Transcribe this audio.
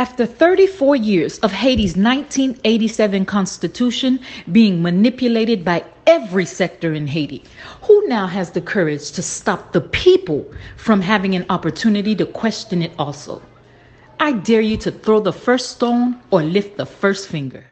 After 34 years of Haiti's 1987 constitution being manipulated by every sector in Haiti, who now has the courage to stop the people from having an opportunity to question it also? I dare you to throw the first stone or lift the first finger.